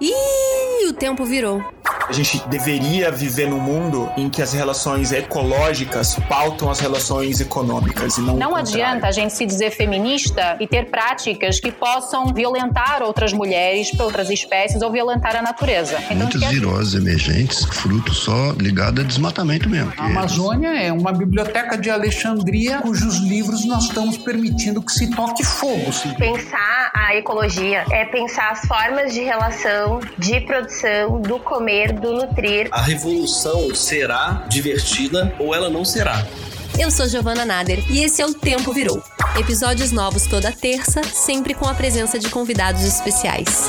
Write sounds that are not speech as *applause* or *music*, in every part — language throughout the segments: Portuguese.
Ih, o tempo virou. A gente deveria viver num mundo em que as relações ecológicas pautam as relações econômicas e não Não adianta a gente se dizer feminista e ter práticas que possam violentar outras mulheres, outras espécies ou violentar a natureza. Então, Muitas que... viroses emergentes, fruto só ligado a desmatamento mesmo. A Amazônia é uma biblioteca de Alexandria cujos livros nós estamos permitindo que se toque fogo. Sim. Pensar a ecologia é pensar as formas de relação, de produção, do comer, do nutrir. A revolução será divertida ou ela não será. Eu sou Giovana Nader e esse é o Tempo Virou. Episódios novos toda terça, sempre com a presença de convidados especiais.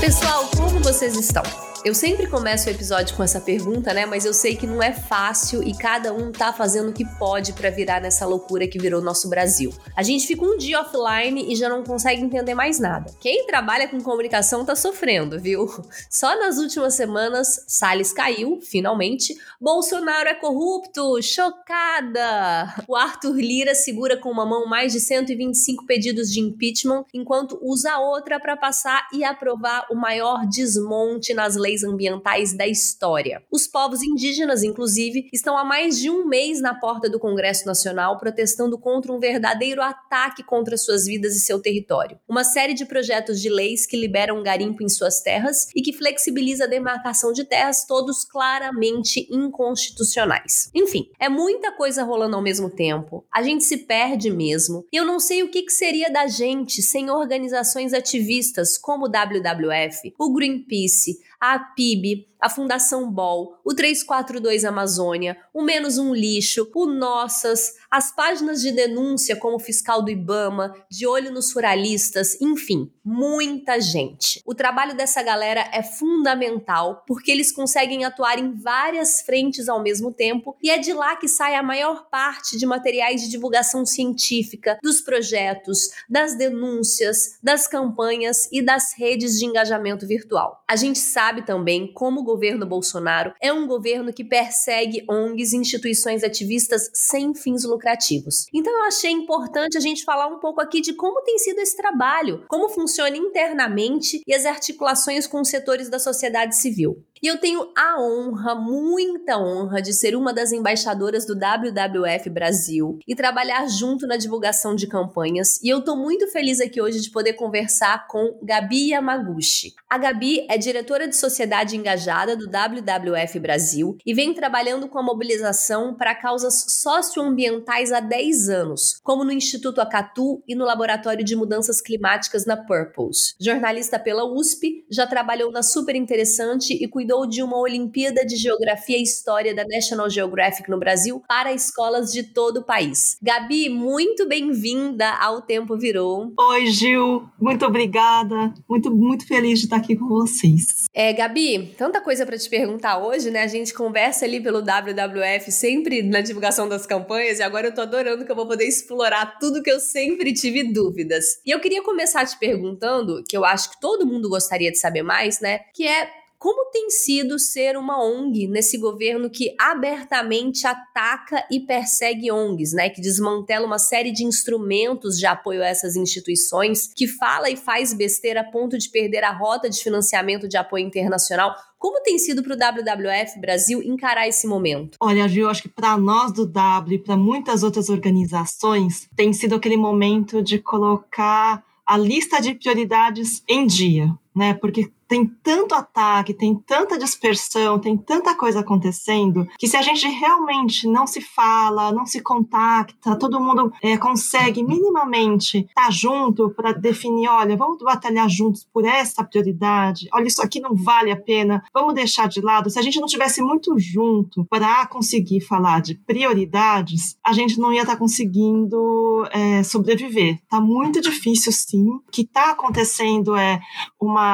Pessoal, como vocês estão? Eu sempre começo o episódio com essa pergunta, né? Mas eu sei que não é fácil e cada um tá fazendo o que pode para virar nessa loucura que virou nosso Brasil. A gente fica um dia offline e já não consegue entender mais nada. Quem trabalha com comunicação tá sofrendo, viu? *laughs* Só nas últimas semanas, Salles caiu, finalmente. Bolsonaro é corrupto, chocada. O Arthur Lira segura com uma mão mais de 125 pedidos de impeachment, enquanto usa outra para passar e aprovar o maior desmonte nas leis leis ambientais da história. Os povos indígenas, inclusive, estão há mais de um mês na porta do Congresso Nacional protestando contra um verdadeiro ataque contra suas vidas e seu território. Uma série de projetos de leis que liberam garimpo em suas terras e que flexibiliza a demarcação de terras, todos claramente inconstitucionais. Enfim, é muita coisa rolando ao mesmo tempo. A gente se perde mesmo. E eu não sei o que, que seria da gente sem organizações ativistas como o WWF, o Greenpeace, a PIB, a Fundação Bol, o 342 Amazônia, o Menos um Lixo, o Nossas, as páginas de denúncia como fiscal do Ibama, de olho nos ruralistas, enfim, muita gente. O trabalho dessa galera é fundamental porque eles conseguem atuar em várias frentes ao mesmo tempo e é de lá que sai a maior parte de materiais de divulgação científica, dos projetos, das denúncias, das campanhas e das redes de engajamento virtual. A gente sabe também como governo Bolsonaro é um governo que persegue ONGs e instituições ativistas sem fins lucrativos. Então eu achei importante a gente falar um pouco aqui de como tem sido esse trabalho, como funciona internamente e as articulações com os setores da sociedade civil. E eu tenho a honra, muita honra, de ser uma das embaixadoras do WWF Brasil e trabalhar junto na divulgação de campanhas. E eu tô muito feliz aqui hoje de poder conversar com Gabi Yamaguchi. A Gabi é diretora de sociedade engajada do WWF Brasil e vem trabalhando com a mobilização para causas socioambientais há 10 anos, como no Instituto Acatu e no Laboratório de Mudanças Climáticas na Purpose. Jornalista pela USP, já trabalhou na Super Interessante e cuidou cuidou de uma Olimpíada de Geografia e História da National Geographic no Brasil para escolas de todo o país. Gabi, muito bem-vinda ao Tempo Virou. Oi, Gil. Muito obrigada. Muito, muito feliz de estar aqui com vocês. É, Gabi, tanta coisa para te perguntar hoje, né? A gente conversa ali pelo WWF sempre na divulgação das campanhas e agora eu tô adorando que eu vou poder explorar tudo que eu sempre tive dúvidas. E eu queria começar te perguntando, que eu acho que todo mundo gostaria de saber mais, né? Que é como tem sido ser uma ONG nesse governo que abertamente ataca e persegue ONGs, né? Que desmantela uma série de instrumentos de apoio a essas instituições, que fala e faz besteira a ponto de perder a rota de financiamento de apoio internacional. Como tem sido para o WWF Brasil encarar esse momento? Olha, Gil, acho que para nós do W e para muitas outras organizações, tem sido aquele momento de colocar a lista de prioridades em dia, né? Porque tem tanto ataque, tem tanta dispersão, tem tanta coisa acontecendo, que se a gente realmente não se fala, não se contacta, todo mundo é, consegue minimamente estar tá junto para definir: olha, vamos batalhar juntos por essa prioridade, olha, isso aqui não vale a pena, vamos deixar de lado. Se a gente não tivesse muito junto para conseguir falar de prioridades, a gente não ia estar tá conseguindo é, sobreviver. Tá muito difícil, sim. O que está acontecendo é uma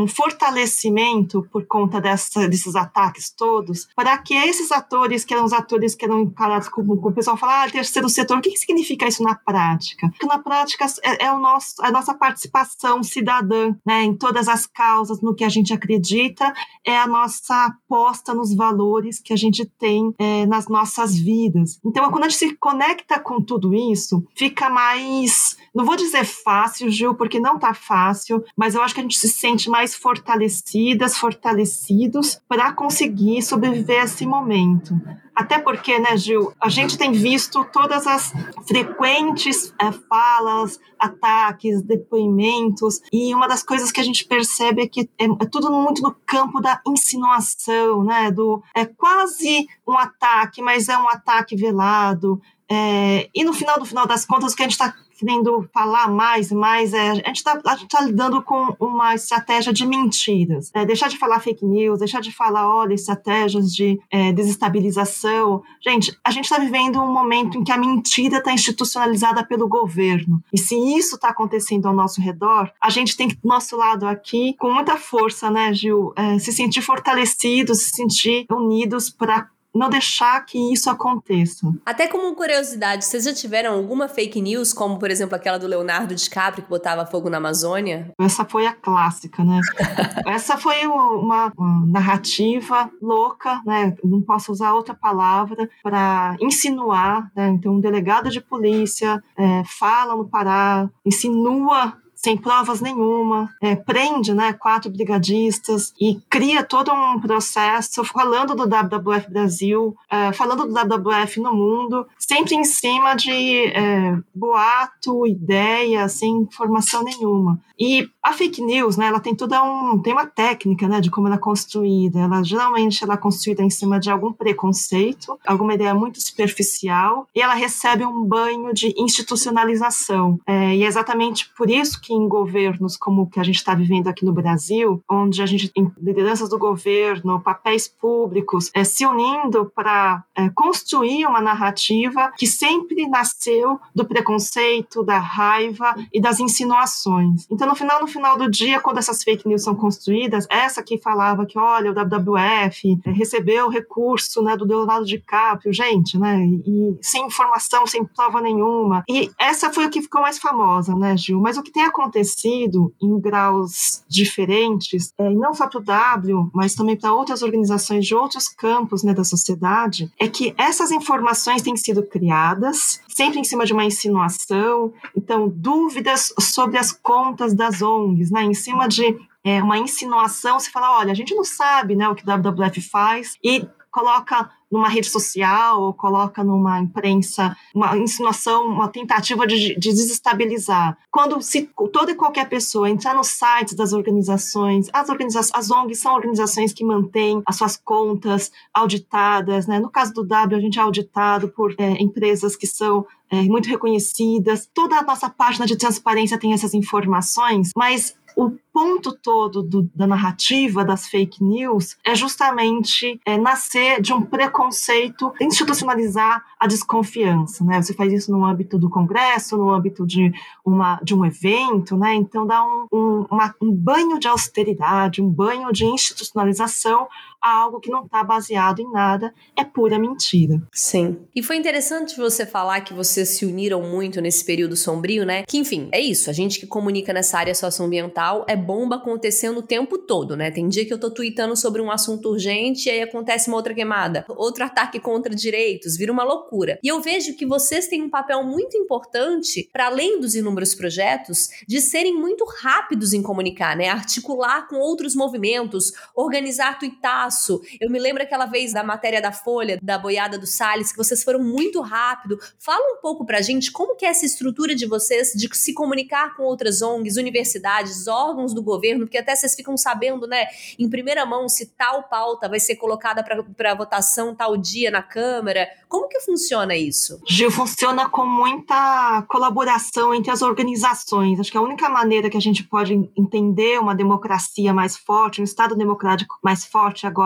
um fortalecimento por conta dessa, desses ataques todos, para que esses atores, que eram os atores que eram encarados como, como o pessoal fala, ah, terceiro setor, o que, que significa isso na prática? Porque na prática é, é, o nosso, a nossa participação cidadã né, em todas as causas, no que a gente acredita, é a nossa aposta nos valores que a gente tem é, nas nossas vidas. Então, quando a gente se conecta com tudo isso, fica mais não vou dizer fácil, Gil, porque não tá fácil, mas eu acho que a gente se sente mais fortalecidas, fortalecidos para conseguir sobreviver a esse momento. Até porque, né, Gil, a gente tem visto todas as frequentes é, falas, ataques, depoimentos, e uma das coisas que a gente percebe é que é, é, tudo muito no campo da insinuação, né, do é quase um ataque, mas é um ataque velado. É, e no final do final das contas, o que a gente está querendo falar mais, mais é, a gente está tá lidando com uma estratégia de mentiras. É, deixar de falar fake news, deixar de falar, olha, estratégias de é, desestabilização. Gente, a gente está vivendo um momento em que a mentira está institucionalizada pelo governo. E se isso está acontecendo ao nosso redor, a gente tem que, do nosso lado aqui, com muita força, né, Gil, é, se sentir fortalecidos, se sentir unidos para não deixar que isso aconteça. Até como curiosidade, vocês já tiveram alguma fake news, como por exemplo aquela do Leonardo DiCaprio que botava fogo na Amazônia? Essa foi a clássica, né? *laughs* Essa foi uma, uma, narrativa louca, né? Não posso usar outra palavra para insinuar, né? Então, um delegado de polícia é, fala no Pará, insinua sem provas nenhuma, é, prende né, quatro brigadistas e cria todo um processo falando do WWF Brasil, é, falando do WWF no mundo, sempre em cima de é, boato, ideia, sem informação nenhuma. E a fake news, né, ela tem toda um, tem uma técnica, né, de como ela é construída. Ela geralmente ela é construída em cima de algum preconceito, alguma ideia muito superficial, e ela recebe um banho de institucionalização. É, e é exatamente por isso que em governos como o que a gente está vivendo aqui no Brasil, onde a gente tem lideranças do governo, papéis públicos, é, se unindo para é, construir uma narrativa que sempre nasceu do preconceito, da raiva e das insinuações. Então no final, no final do dia, quando essas fake news são construídas, essa que falava que, olha, o WWF é, recebeu recurso né, do Leonardo DiCaprio, gente, né? E, sem informação, sem prova nenhuma. E essa foi o que ficou mais famosa, né, Gil? Mas o que tem acontecido em graus diferentes, é, não só para o W, mas também para outras organizações de outros campos né, da sociedade, é que essas informações têm sido criadas, sempre em cima de uma insinuação, então, dúvidas sobre as contas das ONGs, né, em cima de é, uma insinuação, se fala, olha, a gente não sabe né, o que o WWF faz, e coloca numa rede social ou coloca numa imprensa uma insinuação, uma tentativa de, de desestabilizar. Quando se toda e qualquer pessoa entrar nos sites das organizações, as organizações, as ONGs são organizações que mantêm as suas contas auditadas, né? No caso do W, a gente é auditado por é, empresas que são é, muito reconhecidas. Toda a nossa página de transparência tem essas informações, mas o ponto todo do, da narrativa das fake news é justamente é, nascer de um preconceito, institucionalizar a desconfiança, né? Você faz isso no âmbito do Congresso, no âmbito de, uma, de um evento, né? Então dá um, um, uma, um banho de austeridade, um banho de institucionalização algo que não está baseado em nada, é pura mentira. Sim. E foi interessante você falar que vocês se uniram muito nesse período sombrio, né? Que, enfim, é isso. A gente que comunica nessa área socioambiental é bomba acontecendo o tempo todo, né? Tem dia que eu tô tweetando sobre um assunto urgente e aí acontece uma outra queimada, outro ataque contra direitos, vira uma loucura. E eu vejo que vocês têm um papel muito importante, para além dos inúmeros projetos, de serem muito rápidos em comunicar, né? Articular com outros movimentos, organizar tuitaço. Eu me lembro aquela vez da matéria da Folha, da boiada do Salles, que vocês foram muito rápido. Fala um pouco pra gente como que é essa estrutura de vocês de se comunicar com outras ONGs, universidades, órgãos do governo, porque até vocês ficam sabendo, né, em primeira mão se tal pauta vai ser colocada para votação tal dia na Câmara. Como que funciona isso? Gil, funciona com muita colaboração entre as organizações. Acho que a única maneira que a gente pode entender uma democracia mais forte, um Estado democrático mais forte agora,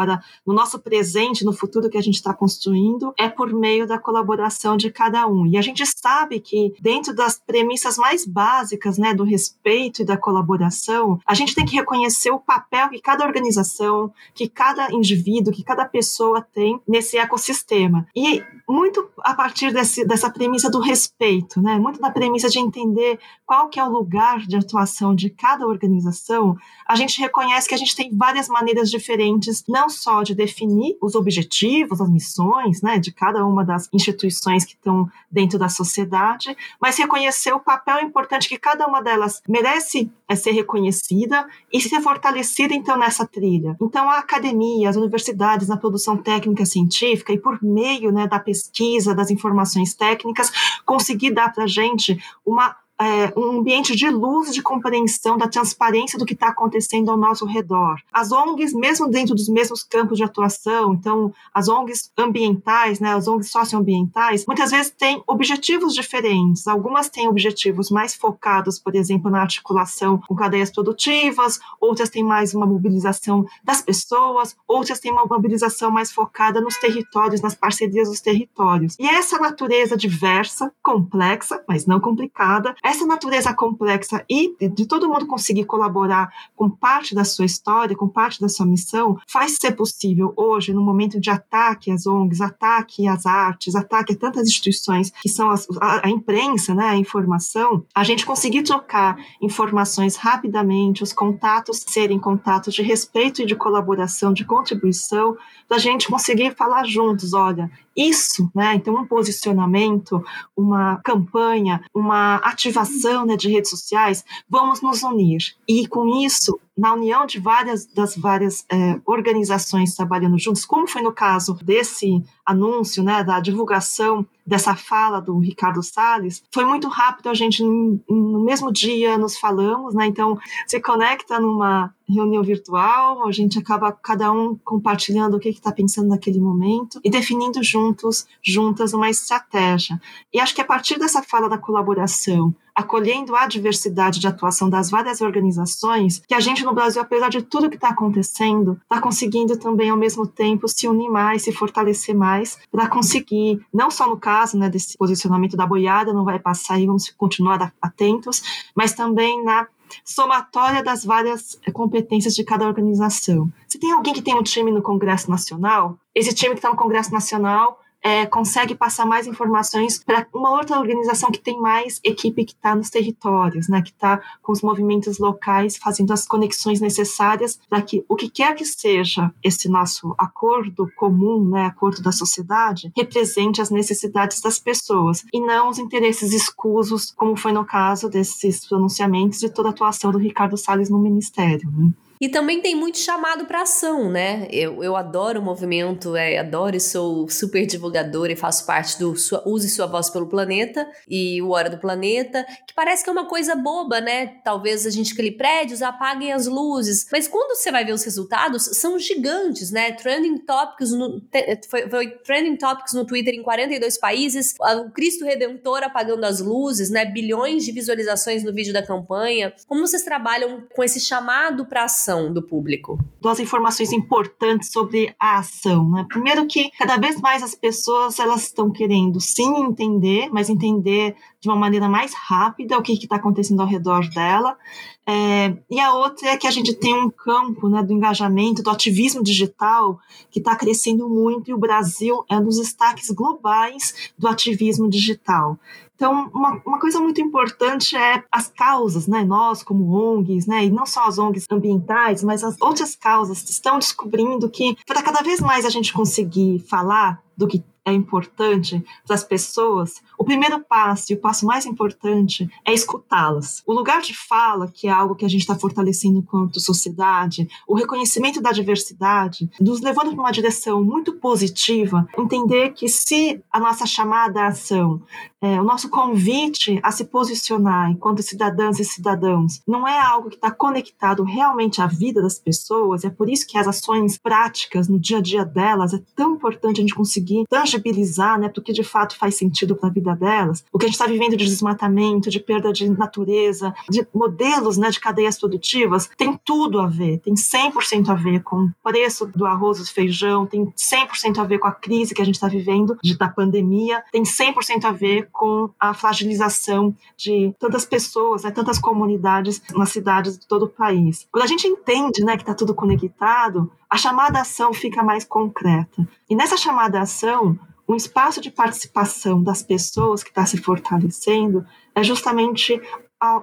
no nosso presente, no futuro que a gente está construindo, é por meio da colaboração de cada um. E a gente sabe que dentro das premissas mais básicas, né, do respeito e da colaboração, a gente tem que reconhecer o papel que cada organização, que cada indivíduo, que cada pessoa tem nesse ecossistema. E muito a partir desse, dessa premissa do respeito, né? Muito da premissa de entender qual que é o lugar de atuação de cada organização, a gente reconhece que a gente tem várias maneiras diferentes, não não só de definir os objetivos, as missões, né, de cada uma das instituições que estão dentro da sociedade, mas reconhecer o papel importante que cada uma delas merece é, ser reconhecida e ser fortalecida, então, nessa trilha. Então, a academia, as universidades, na produção técnica científica e por meio né, da pesquisa, das informações técnicas, conseguir dar para gente uma é, um ambiente de luz, de compreensão, da transparência do que está acontecendo ao nosso redor. As ONGs, mesmo dentro dos mesmos campos de atuação, então, as ONGs ambientais, né, as ONGs socioambientais, muitas vezes têm objetivos diferentes. Algumas têm objetivos mais focados, por exemplo, na articulação com cadeias produtivas, outras têm mais uma mobilização das pessoas, outras têm uma mobilização mais focada nos territórios, nas parcerias dos territórios. E essa natureza diversa, complexa, mas não complicada, essa natureza complexa e de todo mundo conseguir colaborar com parte da sua história, com parte da sua missão, faz ser possível hoje, no momento de ataque às ONGs, ataque às artes, ataque a tantas instituições que são as, a, a, imprensa, né, a informação, a gente conseguir trocar informações rapidamente, os contatos serem contatos de respeito e de colaboração, de contribuição, da gente conseguir falar juntos, olha, isso, né? Então, um posicionamento, uma campanha, uma ativação né, de redes sociais, vamos nos unir. E com isso, na união de várias das várias é, organizações trabalhando juntos, como foi no caso desse anúncio, né, da divulgação dessa fala do Ricardo Salles, foi muito rápido, a gente no mesmo dia nos falamos, né, então se conecta numa reunião virtual, a gente acaba cada um compartilhando o que está pensando naquele momento e definindo juntos, juntas uma estratégia. E acho que a partir dessa fala da colaboração, acolhendo a diversidade de atuação das várias organizações, que a gente no Brasil, apesar de tudo que está acontecendo, está conseguindo também ao mesmo tempo se unir mais, se fortalecer mais, para conseguir, não só no caso né, desse posicionamento da boiada, não vai passar e vamos continuar atentos, mas também na somatória das várias competências de cada organização. Se tem alguém que tem um time no Congresso Nacional, esse time que está no Congresso Nacional é, consegue passar mais informações para uma outra organização que tem mais equipe que está nos territórios, né, que está com os movimentos locais, fazendo as conexões necessárias para que o que quer que seja esse nosso acordo comum, né, acordo da sociedade, represente as necessidades das pessoas e não os interesses escusos, como foi no caso desses pronunciamentos de toda a atuação do Ricardo Salles no Ministério. Né? E também tem muito chamado para ação, né? Eu, eu adoro o movimento, é, adoro e sou super divulgadora e faço parte do sua, Use Sua Voz pelo Planeta e o Hora do Planeta, que parece que é uma coisa boba, né? Talvez a gente crie prédios, apaguem as luzes, mas quando você vai ver os resultados, são gigantes, né? Trending Topics no, foi, foi Trending Topics no Twitter em 42 países, o Cristo Redentor apagando as luzes, né? Bilhões de visualizações no vídeo da campanha. Como vocês trabalham com esse chamado para ação? Do público? Duas informações importantes sobre a ação. Né? Primeiro que cada vez mais as pessoas elas estão querendo sim entender, mas entender de uma maneira mais rápida o que está acontecendo ao redor dela. É, e a outra é que a gente tem um campo né, do engajamento, do ativismo digital, que está crescendo muito, e o Brasil é um dos destaques globais do ativismo digital. Então, uma, uma coisa muito importante é as causas, né? Nós, como ONGs, né? E não só as ONGs ambientais, mas as outras causas estão descobrindo que para cada vez mais a gente conseguir falar do que é importante para as pessoas, o primeiro passo e o passo mais importante é escutá-las. O lugar de fala, que é algo que a gente está fortalecendo enquanto sociedade, o reconhecimento da diversidade, nos levando para uma direção muito positiva, entender que se a nossa chamada à ação, é, o nosso convite a se posicionar enquanto cidadãs e cidadãos, não é algo que está conectado realmente à vida das pessoas, é por isso que as ações práticas no dia a dia delas é tão importante a gente conseguir tangibilizar, né, porque de fato faz sentido para a vida delas. O que a gente está vivendo de desmatamento, de perda de natureza, de modelos, né, de cadeias produtivas, tem tudo a ver, tem 100% a ver com o preço do arroz do feijão, tem 100% a ver com a crise que a gente está vivendo de, da pandemia, tem 100% a ver com a fragilização de tantas pessoas, né, tantas comunidades nas cidades de todo o país. Quando a gente entende, né, que está tudo conectado, a chamada ação fica mais concreta. E nessa chamada ação, um espaço de participação das pessoas que está se fortalecendo é justamente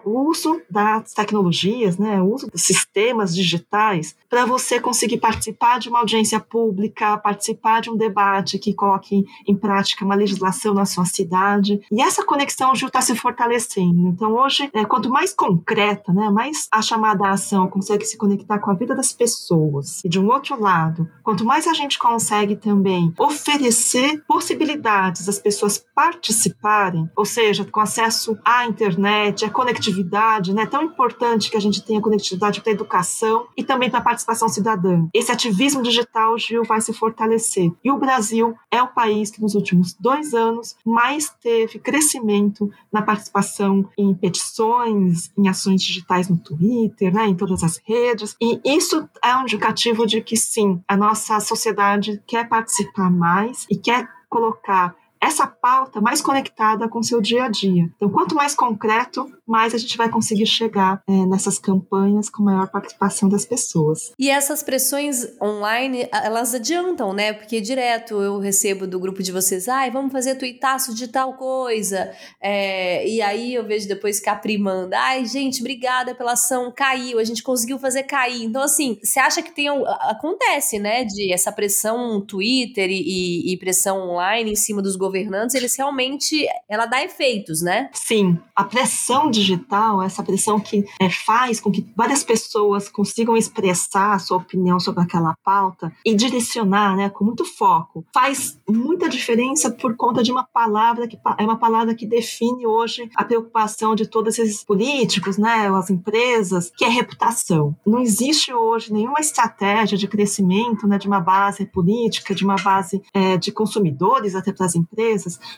o uso das tecnologias, né, o uso dos sistemas digitais para você conseguir participar de uma audiência pública, participar de um debate que coloque em prática uma legislação na sua cidade. E essa conexão, Gil, está se fortalecendo. Então, hoje, é, quanto mais concreta, né, mais a chamada ação consegue se conectar com a vida das pessoas. E de um outro lado, quanto mais a gente consegue também oferecer possibilidades às pessoas participarem, ou seja, com acesso à internet, à conectividade, né, tão importante que a gente tenha conectividade para a educação e também para a participação cidadã. Esse ativismo digital, Gil, vai se fortalecer. E o Brasil é o país que nos últimos dois anos mais teve crescimento na participação em petições, em ações digitais no Twitter, né, em todas as redes. E isso é um indicativo de que sim, a nossa sociedade quer participar mais e quer colocar essa pauta mais conectada com o seu dia a dia. Então, quanto mais concreto, mais a gente vai conseguir chegar é, nessas campanhas com maior participação das pessoas. E essas pressões online, elas adiantam, né? Porque direto eu recebo do grupo de vocês, ai, vamos fazer tuitaço de tal coisa. É, e aí eu vejo depois caprimando, ai, gente, obrigada pela ação, caiu, a gente conseguiu fazer cair. Então, assim, você acha que tem. Acontece, né? De essa pressão Twitter e, e pressão online em cima dos governos governantes, eles realmente, ela dá efeitos, né? Sim, a pressão digital, essa pressão que é, faz com que várias pessoas consigam expressar a sua opinião sobre aquela pauta e direcionar, né, com muito foco, faz muita diferença por conta de uma palavra que é uma palavra que define hoje a preocupação de todos esses políticos, né, as empresas, que é reputação. Não existe hoje nenhuma estratégia de crescimento, né, de uma base política, de uma base é, de consumidores até para as empresas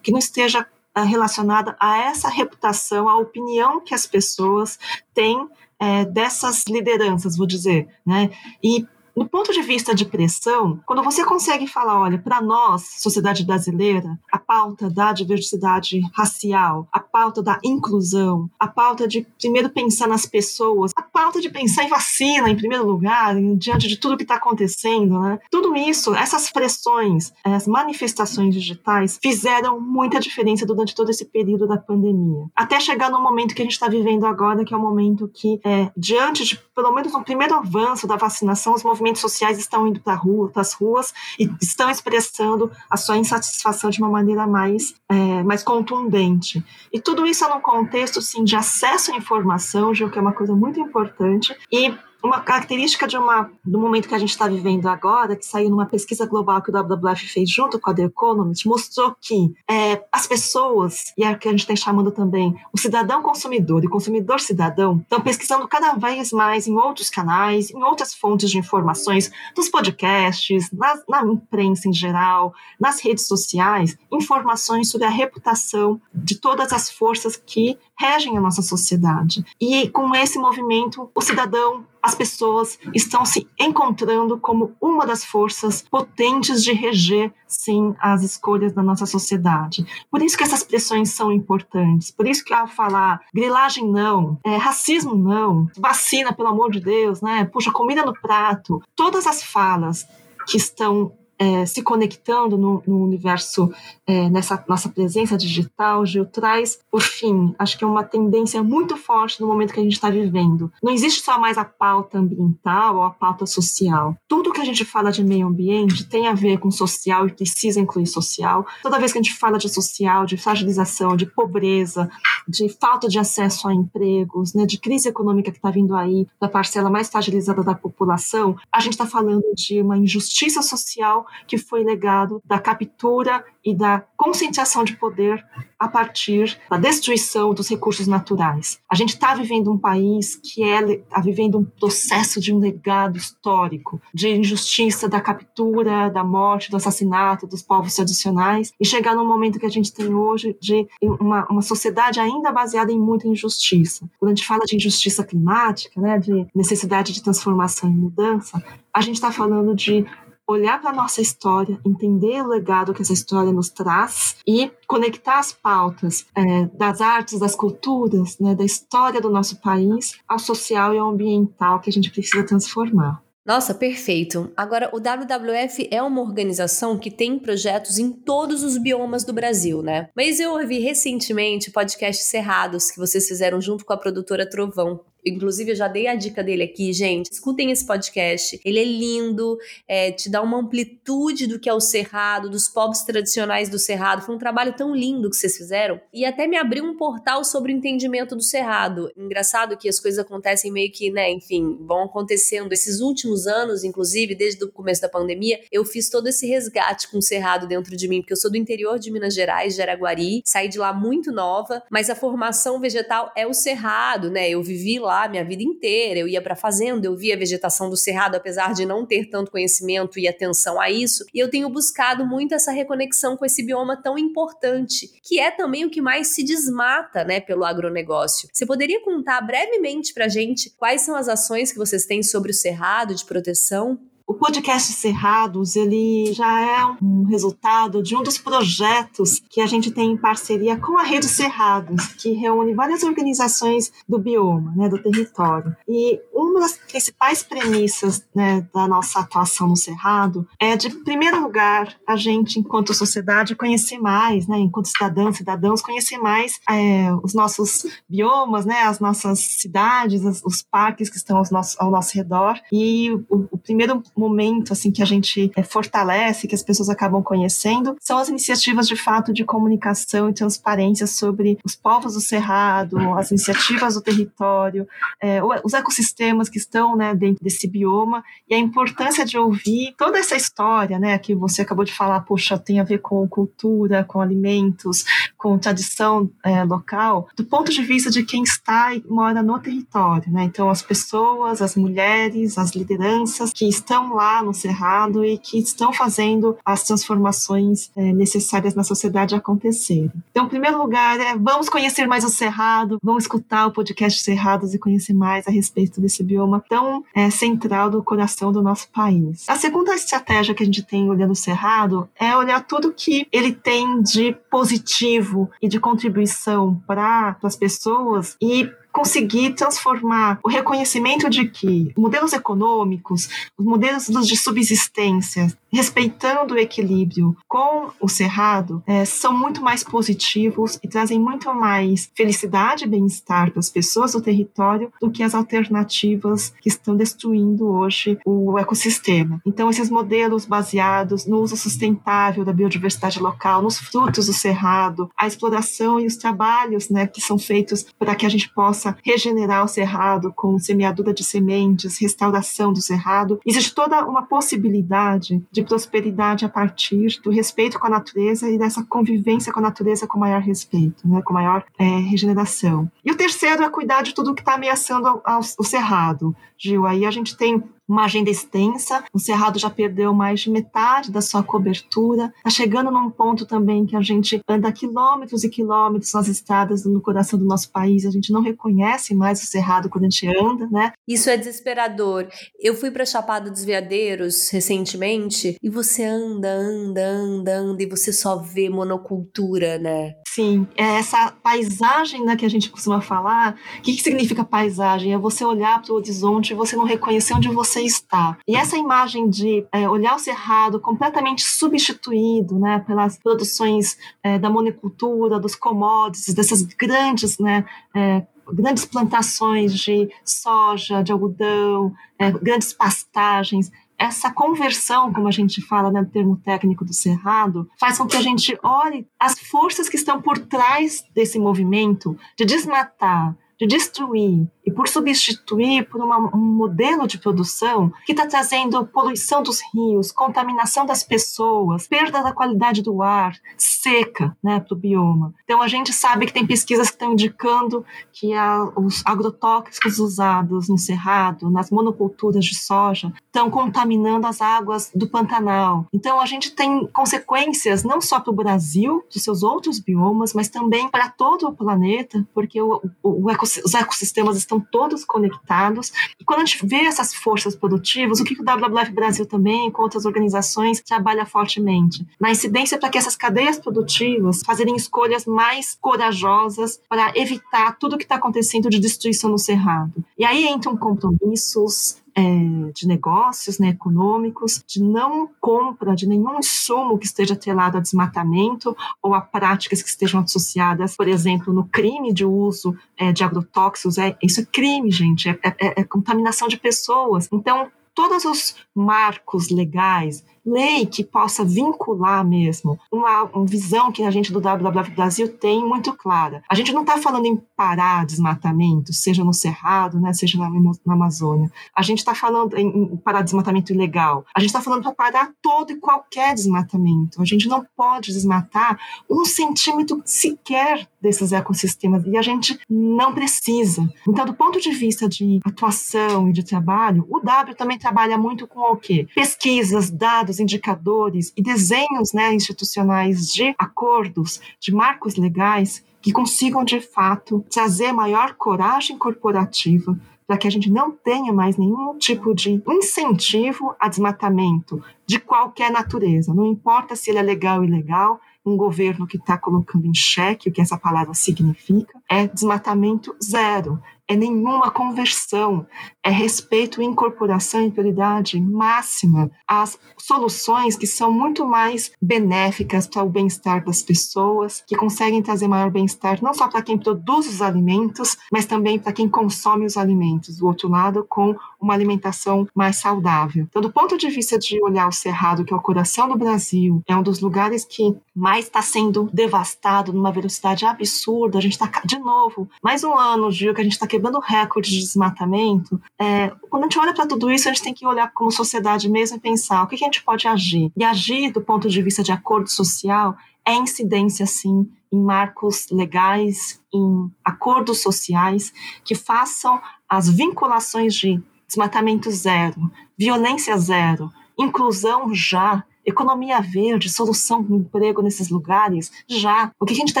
que não esteja eh, relacionada a essa reputação, a opinião que as pessoas têm é, dessas lideranças, vou dizer, né? E no ponto de vista de pressão, quando você consegue falar, olha, para nós, sociedade brasileira, a pauta da diversidade racial, a pauta da inclusão, a pauta de primeiro pensar nas pessoas, a pauta de pensar em vacina em primeiro lugar, diante de tudo que está acontecendo, né? Tudo isso, essas pressões, as manifestações digitais fizeram muita diferença durante todo esse período da pandemia. Até chegar no momento que a gente está vivendo agora, que é o momento que, é, diante de pelo menos um primeiro avanço da vacinação, os movimentos sociais estão indo para rua, as ruas e estão expressando a sua insatisfação de uma maneira mais, é, mais contundente. E tudo isso é num contexto sim, de acesso à informação, que é uma coisa muito importante, e uma característica de uma, do momento que a gente está vivendo agora, que saiu numa pesquisa global que o WWF fez junto com a The Economist, mostrou que é, as pessoas, e é o que a gente está chamando também o cidadão consumidor e consumidor cidadão, estão pesquisando cada vez mais em outros canais, em outras fontes de informações, nos podcasts, na, na imprensa em geral, nas redes sociais, informações sobre a reputação de todas as forças que regem a nossa sociedade. E com esse movimento, o cidadão, as pessoas estão se encontrando como uma das forças potentes de reger, sim, as escolhas da nossa sociedade. Por isso que essas pressões são importantes. Por isso que ao falar grilagem não, é, racismo não, vacina pelo amor de Deus, né? Puxa comida no prato, todas as falas que estão é, se conectando no, no universo, é, nessa nossa presença digital, Gil, traz, por fim, acho que é uma tendência muito forte no momento que a gente está vivendo. Não existe só mais a pauta ambiental ou a pauta social. Tudo que a gente fala de meio ambiente tem a ver com social e precisa incluir social. Toda vez que a gente fala de social, de fragilização, de pobreza, de falta de acesso a empregos, né, de crise econômica que está vindo aí da parcela mais fragilizada da população, a gente está falando de uma injustiça social que foi legado da captura e da concentração de poder a partir da destruição dos recursos naturais. A gente está vivendo um país que está vivendo um processo de um legado histórico de injustiça da captura, da morte, do assassinato dos povos tradicionais e chegar no momento que a gente tem hoje de uma, uma sociedade ainda baseada em muita injustiça. Quando a gente fala de injustiça climática, né, de necessidade de transformação e mudança, a gente está falando de olhar para a nossa história, entender o legado que essa história nos traz e conectar as pautas é, das artes, das culturas, né, da história do nosso país ao social e ao ambiental que a gente precisa transformar. Nossa, perfeito. Agora, o WWF é uma organização que tem projetos em todos os biomas do Brasil, né? Mas eu ouvi recentemente o podcast Cerrados que vocês fizeram junto com a produtora Trovão. Inclusive, eu já dei a dica dele aqui, gente. Escutem esse podcast. Ele é lindo, é, te dá uma amplitude do que é o Cerrado, dos povos tradicionais do Cerrado. Foi um trabalho tão lindo que vocês fizeram. E até me abriu um portal sobre o entendimento do Cerrado. Engraçado que as coisas acontecem meio que, né, enfim, vão acontecendo. Esses últimos anos, inclusive, desde o começo da pandemia, eu fiz todo esse resgate com o Cerrado dentro de mim, porque eu sou do interior de Minas Gerais, de Araguari, saí de lá muito nova, mas a formação vegetal é o Cerrado, né? Eu vivi lá lá minha vida inteira. Eu ia para fazenda, eu via a vegetação do cerrado, apesar de não ter tanto conhecimento e atenção a isso. E eu tenho buscado muito essa reconexão com esse bioma tão importante, que é também o que mais se desmata, né, pelo agronegócio. Você poderia contar brevemente para gente quais são as ações que vocês têm sobre o cerrado de proteção? O podcast Cerrados, ele já é um resultado de um dos projetos que a gente tem em parceria com a Rede Cerrados, que reúne várias organizações do bioma, né, do território. E uma das principais premissas né, da nossa atuação no Cerrado é, de primeiro lugar, a gente, enquanto sociedade, conhecer mais, né, enquanto cidadãs, cidadãos, conhecer mais é, os nossos biomas, né, as nossas cidades, os parques que estão ao nosso, ao nosso redor. E o, o primeiro momento assim que a gente é, fortalece, que as pessoas acabam conhecendo, são as iniciativas de fato de comunicação e transparência sobre os povos do Cerrado, as iniciativas do território, é, os ecossistemas que estão né, dentro desse bioma e a importância de ouvir toda essa história, né, que você acabou de falar, poxa, tem a ver com cultura, com alimentos, com tradição é, local, do ponto de vista de quem está e mora no território, né? Então as pessoas, as mulheres, as lideranças que estão lá no Cerrado e que estão fazendo as transformações é, necessárias na sociedade acontecerem. Então, em primeiro lugar, é vamos conhecer mais o Cerrado, vamos escutar o podcast Cerrados e conhecer mais a respeito desse bioma tão é, central do coração do nosso país. A segunda estratégia que a gente tem olhando o Cerrado é olhar tudo que ele tem de positivo e de contribuição para as pessoas e conseguir transformar o reconhecimento de que modelos econômicos, os modelos de subsistência, respeitando o equilíbrio com o cerrado, é, são muito mais positivos e trazem muito mais felicidade e bem-estar para as pessoas do território do que as alternativas que estão destruindo hoje o ecossistema. Então, esses modelos baseados no uso sustentável da biodiversidade local, nos frutos do cerrado, a exploração e os trabalhos né, que são feitos para que a gente possa possa regenerar o cerrado com semeadura de sementes, restauração do cerrado. Existe toda uma possibilidade de prosperidade a partir do respeito com a natureza e dessa convivência com a natureza com maior respeito, né, com maior é, regeneração. E o terceiro é cuidar de tudo que está ameaçando o cerrado. Gil, aí a gente tem uma agenda extensa. O Cerrado já perdeu mais de metade da sua cobertura. Está chegando num ponto também que a gente anda quilômetros e quilômetros nas estradas no coração do nosso país. A gente não reconhece mais o Cerrado quando a gente anda, né? Isso é desesperador. Eu fui para Chapada dos Veadeiros recentemente e você anda, anda, anda, anda e você só vê monocultura, né? Sim, é essa paisagem né, que a gente costuma falar. O que, que significa paisagem? É você olhar para o horizonte e você não reconhecer onde você está. E essa imagem de é, olhar o cerrado completamente substituído né, pelas produções é, da monocultura, dos commodities, dessas grandes né, é, grandes plantações de soja, de algodão, é, grandes pastagens. Essa conversão, como a gente fala né, no termo técnico do cerrado, faz com que a gente olhe as forças que estão por trás desse movimento de desmatar, de destruir e por substituir por uma, um modelo de produção que está trazendo poluição dos rios, contaminação das pessoas, perda da qualidade do ar, seca né, para o bioma. Então a gente sabe que tem pesquisas que estão indicando que a, os agrotóxicos usados no cerrado, nas monoculturas de soja, estão contaminando as águas do Pantanal. Então a gente tem consequências não só para o Brasil, dos seus outros biomas, mas também para todo o planeta, porque o, o, o os ecossistemas estão todos conectados. E quando a gente vê essas forças produtivas, o que o WWF Brasil também, com outras organizações, trabalha fortemente? Na incidência para que essas cadeias produtivas fazerem escolhas mais corajosas para evitar tudo o que está acontecendo de destruição no cerrado. E aí entram compromissos é, de negócios né, econômicos, de não compra de nenhum insumo que esteja atrelado a desmatamento ou a práticas que estejam associadas, por exemplo, no crime de uso é, de agrotóxicos. É, isso é crime, gente, é, é, é contaminação de pessoas. Então, todos os marcos legais, lei que possa vincular mesmo uma, uma visão que a gente do WWF Brasil tem muito clara. A gente não está falando em parar desmatamento, seja no Cerrado, né, seja na, na Amazônia. A gente está falando em, em, parar desmatamento ilegal. A gente está falando para parar todo e qualquer desmatamento. A gente não pode desmatar um centímetro sequer desses ecossistemas e a gente não precisa. Então, do ponto de vista de atuação e de trabalho, o W também trabalha muito com o quê? Pesquisas, dados, indicadores e desenhos né, institucionais de acordos, de marcos legais que consigam, de fato, trazer maior coragem corporativa para que a gente não tenha mais nenhum tipo de incentivo a desmatamento de qualquer natureza. Não importa se ele é legal ou ilegal, um governo que está colocando em xeque o que essa palavra significa, é desmatamento zero é nenhuma conversão, é respeito incorporação e prioridade máxima às soluções que são muito mais benéficas para o bem-estar das pessoas, que conseguem trazer maior bem-estar não só para quem produz os alimentos, mas também para quem consome os alimentos, do outro lado, com uma alimentação mais saudável. Então, do ponto de vista de olhar o Cerrado, que é o coração do Brasil, é um dos lugares que mais está sendo devastado numa velocidade absurda. A gente está, de novo, mais um ano, Gil, que a gente está quebrando recorde de desmatamento. É, quando a gente olha para tudo isso, a gente tem que olhar como sociedade mesmo e pensar o que, que a gente pode agir. E agir do ponto de vista de acordo social é incidência, sim, em marcos legais, em acordos sociais que façam as vinculações de desmatamento zero, violência zero, inclusão já, economia verde, solução de emprego nesses lugares, já. O que a gente está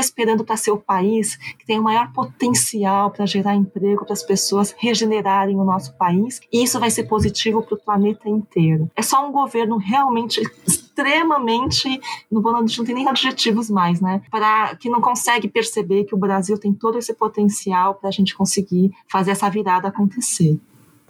esperando para ser o país que tem o maior potencial para gerar emprego para as pessoas regenerarem o nosso país? E isso vai ser positivo para o planeta inteiro. É só um governo realmente extremamente, não vou não tem nem adjetivos mais, né? Para que não consegue perceber que o Brasil tem todo esse potencial para a gente conseguir fazer essa virada acontecer.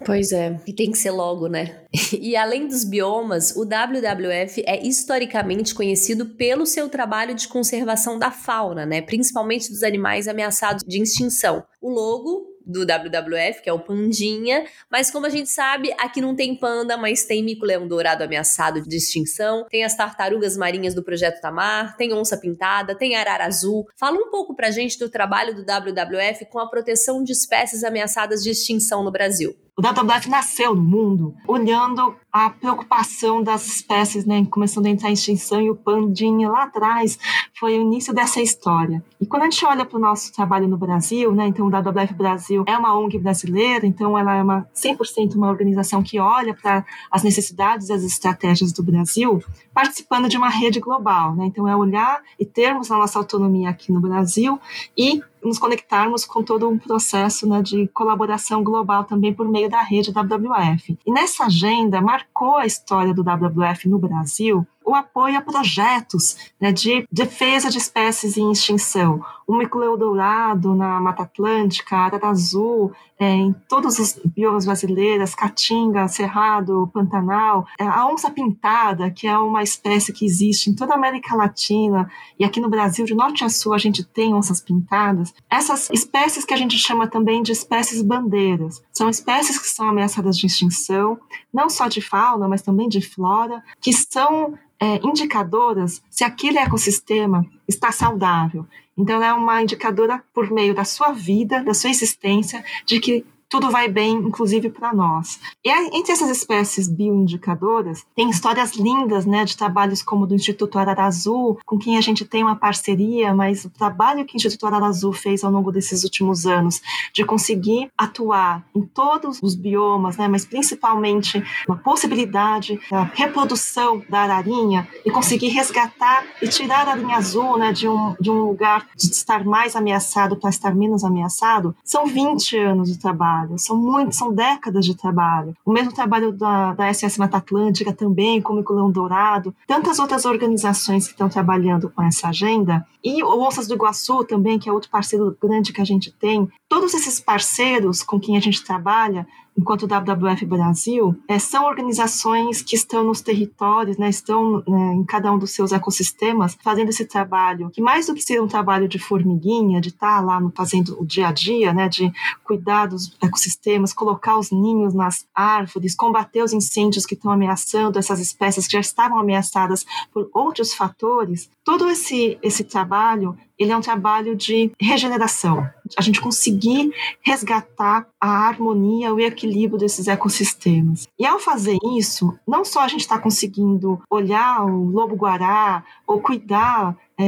Pois é, e tem que ser logo, né? *laughs* E além dos biomas, o WWF é historicamente conhecido pelo seu trabalho de conservação da fauna, né? Principalmente dos animais ameaçados de extinção. O logo do WWF, que é o Pandinha, mas como a gente sabe, aqui não tem panda, mas tem mico-leão dourado ameaçado de extinção, tem as tartarugas marinhas do Projeto Tamar, tem onça pintada, tem arara azul. Fala um pouco pra gente do trabalho do WWF com a proteção de espécies ameaçadas de extinção no Brasil. O WWF nasceu no mundo olhando a preocupação das espécies, né, começando a entrar em extinção, e o pandinha lá atrás foi o início dessa história. E quando a gente olha para o nosso trabalho no Brasil, né, então o WWF Brasil é uma ONG brasileira, então ela é uma 100% uma organização que olha para as necessidades e as estratégias do Brasil, participando de uma rede global, né, então é olhar e termos a nossa autonomia aqui no Brasil e nos conectarmos com todo um processo né, de colaboração global também por meio da rede WWF. E nessa agenda marcou a história do WWF no Brasil o apoio a projetos né, de defesa de espécies em extinção. O mico dourado na Mata Atlântica, arara azul, é, em todos os biomas brasileiros, Caatinga, Cerrado, Pantanal, é, a onça pintada, que é uma espécie que existe em toda a América Latina, e aqui no Brasil, de norte a sul, a gente tem onças pintadas. Essas espécies que a gente chama também de espécies bandeiras, são espécies que são ameaçadas de extinção, não só de fauna, mas também de flora, que são é, indicadoras se aquele ecossistema está saudável. Então, ela é uma indicadora por meio da sua vida, da sua existência, de que tudo vai bem, inclusive para nós. E entre essas espécies bioindicadoras, tem histórias lindas, né, de trabalhos como do Instituto Arara Azul, com quem a gente tem uma parceria, mas o trabalho que o Instituto Arara Azul fez ao longo desses últimos anos, de conseguir atuar em todos os biomas, né, mas principalmente uma possibilidade da reprodução da ararinha e conseguir resgatar e tirar a ararinha azul, né, de um, de um lugar de estar mais ameaçado para estar menos ameaçado, são 20 anos de trabalho trabalho, são muitos, são décadas de trabalho. O mesmo trabalho da, da SS Mata Atlântica também, como o Colão Dourado, tantas outras organizações que estão trabalhando com essa agenda, e o Onças do Iguaçu também, que é outro parceiro grande que a gente tem. Todos esses parceiros com quem a gente trabalha enquanto WWF Brasil, é, são organizações que estão nos territórios, né, estão né, em cada um dos seus ecossistemas, fazendo esse trabalho, que mais do que ser um trabalho de formiguinha, de estar tá lá no, fazendo o dia a dia, né, de cuidar dos ecossistemas, colocar os ninhos nas árvores, combater os incêndios que estão ameaçando essas espécies que já estavam ameaçadas por outros fatores, todo esse, esse trabalho ele é um trabalho de regeneração. A gente conseguir resgatar a harmonia, o equilíbrio desses ecossistemas. E ao fazer isso, não só a gente está conseguindo olhar o lobo-guará ou cuidar é,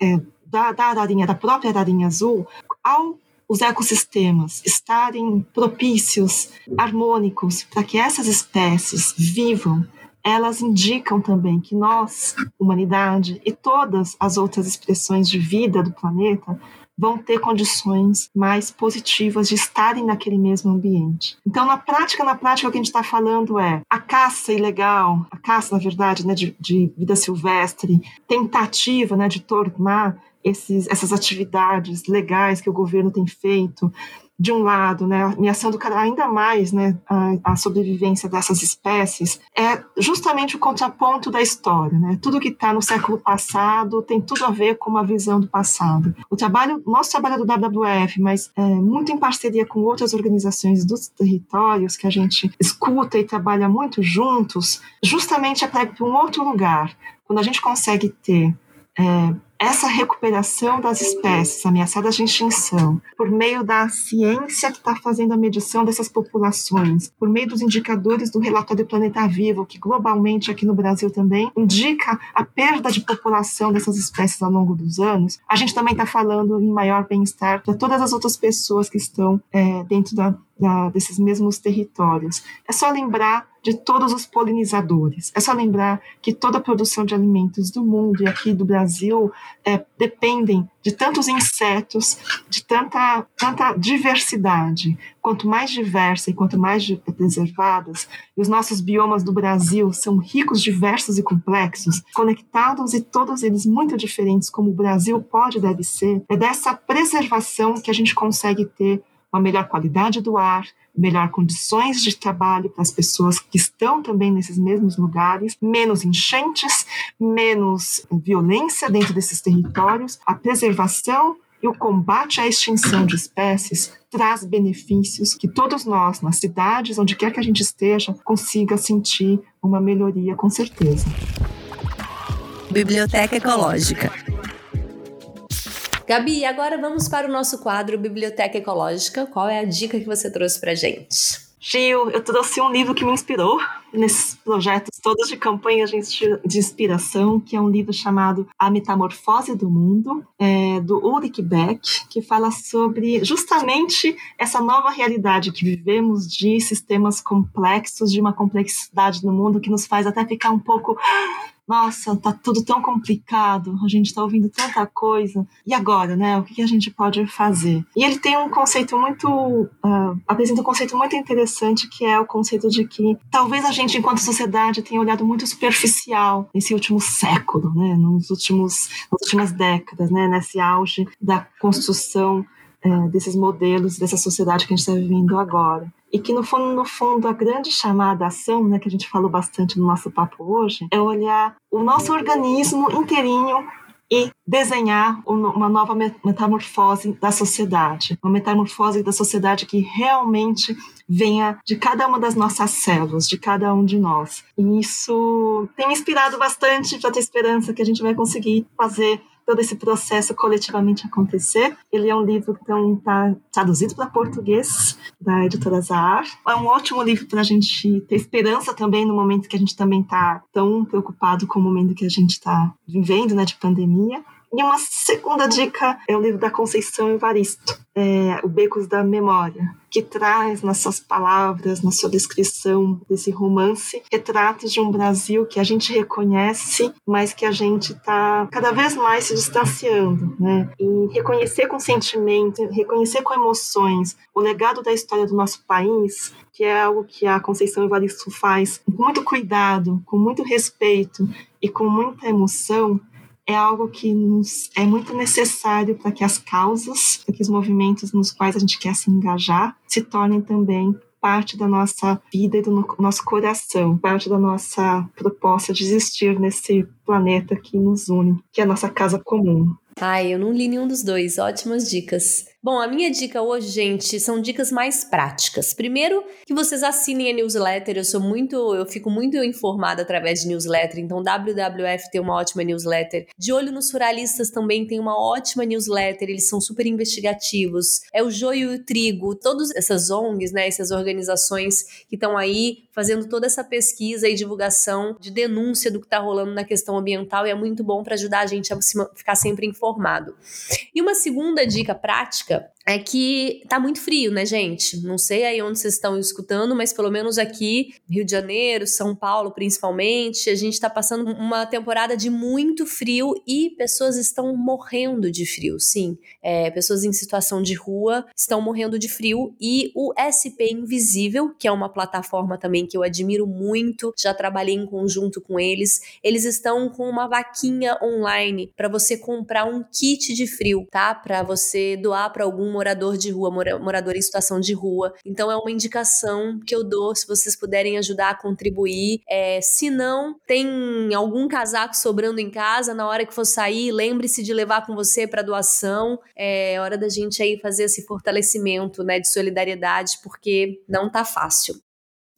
é, da, da ararinha, da própria ararinha azul, ao os ecossistemas estarem propícios, harmônicos, para que essas espécies vivam elas indicam também que nós, humanidade e todas as outras expressões de vida do planeta, vão ter condições mais positivas de estarem naquele mesmo ambiente. Então, na prática, na prática, o que a gente está falando é a caça ilegal, a caça, na verdade, né, de, de vida silvestre, tentativa né, de tornar esses, essas atividades legais que o governo tem feito, de um lado, né, ameaçando ainda mais né, a, a, sobrevivência dessas espécies, é justamente o contraponto da história. Né? Tudo que está no século passado tem tudo a ver com uma visão do passado. O trabalho, nosso trabalho é do WWF, mas é, muito em parceria com outras organizações dos territórios que a gente escuta e trabalha muito juntos, justamente é para um outro lugar. Quando a gente consegue ter é, essa recuperação das espécies ameaçadas de extinção, por meio da ciência que está fazendo a medição dessas populações, por meio dos indicadores do relatório Planeta Vivo, que globalmente aqui no Brasil também indica a perda de população dessas espécies ao longo dos anos, a gente também está falando em maior bem-estar para todas as outras pessoas que estão é, dentro da, da, desses mesmos territórios. É só lembrar de todos os polinizadores. É só lembrar que toda a produção de alimentos do mundo e aqui do Brasil é, dependem de tantos insetos, de tanta, tanta diversidade. Quanto mais diversa e quanto mais preservadas, e os nossos biomas do Brasil são ricos, diversos e complexos, conectados e todos eles muito diferentes, como o Brasil pode e deve ser, é dessa preservação que a gente consegue ter uma melhor qualidade do ar, melhor condições de trabalho para as pessoas que estão também nesses mesmos lugares, menos enchentes, menos violência dentro desses territórios, a preservação e o combate à extinção de espécies traz benefícios que todos nós, nas cidades, onde quer que a gente esteja, consiga sentir uma melhoria com certeza. Biblioteca Ecológica. Gabi, agora vamos para o nosso quadro Biblioteca Ecológica. Qual é a dica que você trouxe para gente? Gil, eu trouxe um livro que me inspirou nesses projetos todos de campanha de inspiração, que é um livro chamado A Metamorfose do Mundo, é, do Ulrich Beck, que fala sobre justamente essa nova realidade que vivemos de sistemas complexos, de uma complexidade no mundo que nos faz até ficar um pouco nossa, tá tudo tão complicado, a gente tá ouvindo tanta coisa, e agora, né? O que a gente pode fazer? E ele tem um conceito muito, uh, apresenta um conceito muito interessante, que é o conceito de que talvez a gente, enquanto sociedade, tenha olhado muito superficial nesse último século, né? Nos últimos, nas últimas décadas, né? Nesse auge da construção é, desses modelos, dessa sociedade que a gente está vivendo agora e que no fundo, no fundo, a grande chamada à ação, né, que a gente falou bastante no nosso papo hoje, é olhar o nosso organismo inteirinho e desenhar uma nova metamorfose da sociedade, uma metamorfose da sociedade que realmente venha de cada uma das nossas células, de cada um de nós. E isso tem inspirado bastante para ter esperança que a gente vai conseguir fazer todo esse processo coletivamente acontecer. Ele é um livro que está traduzido para português, da editora Zahar. É um ótimo livro para a gente ter esperança também no momento que a gente também está tão preocupado com o momento que a gente está vivendo, né, de pandemia. E uma segunda dica é o livro da Conceição Evaristo, é, O Becos da Memória, que traz nas suas palavras, na sua descrição desse romance, retratos de um Brasil que a gente reconhece, mas que a gente está cada vez mais se distanciando. Né? E reconhecer com sentimento, reconhecer com emoções o legado da história do nosso país, que é algo que a Conceição Evaristo faz com muito cuidado, com muito respeito e com muita emoção, é algo que nos é muito necessário para que as causas, para que os movimentos nos quais a gente quer se engajar, se tornem também parte da nossa vida e do nosso coração, parte da nossa proposta de existir nesse planeta que nos une, que é a nossa casa comum. Ai, eu não li nenhum dos dois. Ótimas dicas. Bom, a minha dica hoje, gente, são dicas mais práticas. Primeiro, que vocês assinem a newsletter. Eu sou muito, eu fico muito informada através de newsletter. Então, WWF tem uma ótima newsletter. De olho nos suralistas também tem uma ótima newsletter. Eles são super investigativos. É o Joio e o Trigo, todas essas ONGs, né, essas organizações que estão aí fazendo toda essa pesquisa e divulgação de denúncia do que está rolando na questão ambiental e é muito bom para ajudar a gente a ficar sempre informado. E uma segunda dica prática step é que tá muito frio, né, gente? Não sei aí onde vocês estão escutando, mas pelo menos aqui, Rio de Janeiro, São Paulo principalmente, a gente tá passando uma temporada de muito frio e pessoas estão morrendo de frio, sim. É, pessoas em situação de rua estão morrendo de frio e o SP Invisível, que é uma plataforma também que eu admiro muito, já trabalhei em conjunto com eles, eles estão com uma vaquinha online para você comprar um kit de frio, tá? Para você doar para algum morador de rua, morador em situação de rua. Então é uma indicação que eu dou se vocês puderem ajudar a contribuir. É, se não, tem algum casaco sobrando em casa, na hora que for sair, lembre-se de levar com você para doação. É hora da gente aí fazer esse fortalecimento, né, de solidariedade, porque não tá fácil.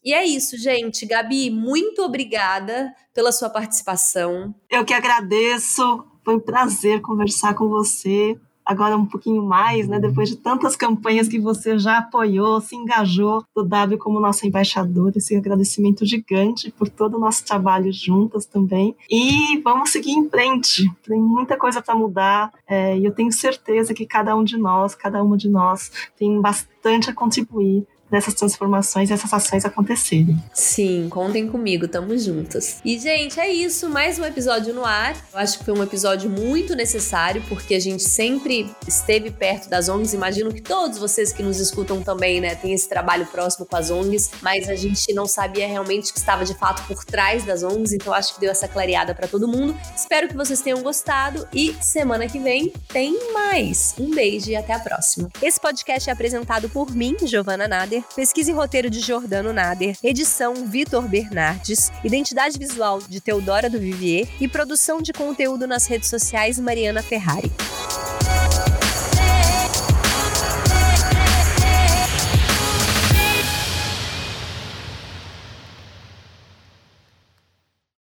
E é isso, gente. Gabi, muito obrigada pela sua participação. Eu que agradeço. Foi um prazer conversar com você agora um pouquinho mais, né, depois de tantas campanhas que você já apoiou, se engajou do W como nossa embaixadora, esse agradecimento gigante por todo o nosso trabalho juntas também. E vamos seguir em frente, tem muita coisa para mudar é, e eu tenho certeza que cada um de nós, cada uma de nós tem bastante a contribuir dessas transformações e essas ações acontecerem. Sim, contem comigo, tamo juntas. E, gente, é isso, mais um episódio no ar. Eu acho que foi um episódio muito necessário, porque a gente sempre esteve perto das ONGs. Imagino que todos vocês que nos escutam também, né, têm esse trabalho próximo com as ONGs, mas a gente não sabia realmente que estava de fato por trás das ONGs, então acho que deu essa clareada para todo mundo. Espero que vocês tenham gostado e semana que vem tem mais. Um beijo e até a próxima. Esse podcast é apresentado por mim, Giovana Nader Nader, pesquisa e roteiro de Jordano Nader, edição Vitor Bernardes, identidade visual de Teodora do Vivier e produção de conteúdo nas redes sociais Mariana Ferrari.